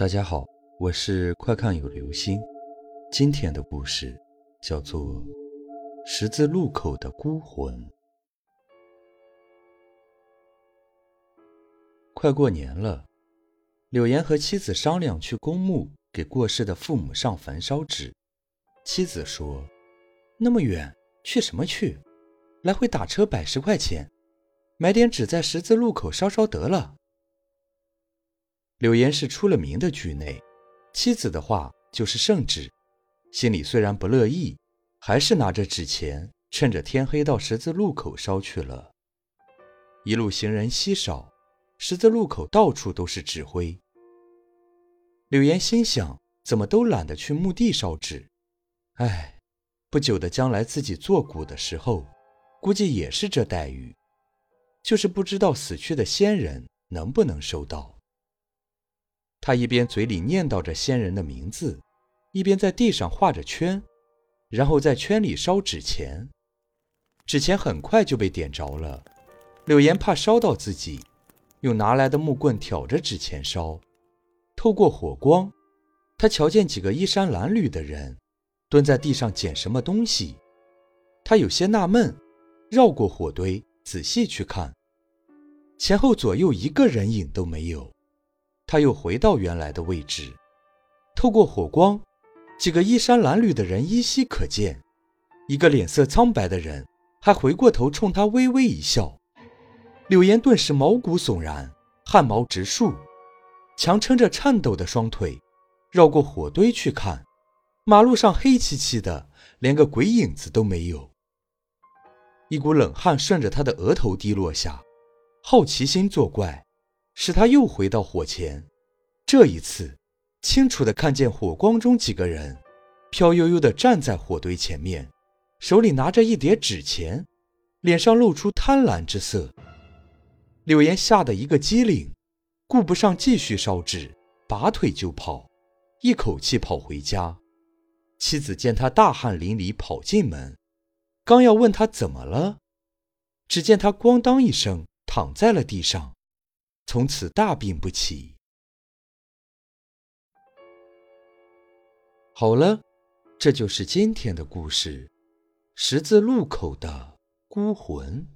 大家好，我是快看有流星。今天的故事叫做《十字路口的孤魂》。快过年了，柳岩和妻子商量去公墓给过世的父母上坟烧纸。妻子说：“那么远，去什么去？来回打车百十块钱，买点纸在十字路口烧烧得了。”柳岩是出了名的局内，妻子的话就是圣旨，心里虽然不乐意，还是拿着纸钱，趁着天黑到十字路口烧去了。一路行人稀少，十字路口到处都是纸灰。柳岩心想，怎么都懒得去墓地烧纸，唉，不久的将来自己做古的时候，估计也是这待遇，就是不知道死去的先人能不能收到。他一边嘴里念叨着先人的名字，一边在地上画着圈，然后在圈里烧纸钱。纸钱很快就被点着了。柳岩怕烧到自己，用拿来的木棍挑着纸钱烧。透过火光，他瞧见几个衣衫褴褛的人蹲在地上捡什么东西。他有些纳闷，绕过火堆仔细去看，前后左右一个人影都没有。他又回到原来的位置，透过火光，几个衣衫褴褛的人依稀可见。一个脸色苍白的人还回过头冲他微微一笑。柳岩顿时毛骨悚然，汗毛直竖，强撑着颤抖的双腿，绕过火堆去看，马路上黑漆漆的，连个鬼影子都没有。一股冷汗顺着他的额头滴落下，好奇心作怪。使他又回到火前，这一次，清楚地看见火光中几个人，飘悠悠地站在火堆前面，手里拿着一叠纸钱，脸上露出贪婪之色。柳岩吓得一个机灵，顾不上继续烧纸，拔腿就跑，一口气跑回家。妻子见他大汗淋漓跑进门，刚要问他怎么了，只见他咣当一声躺在了地上。从此大病不起。好了，这就是今天的故事，《十字路口的孤魂》。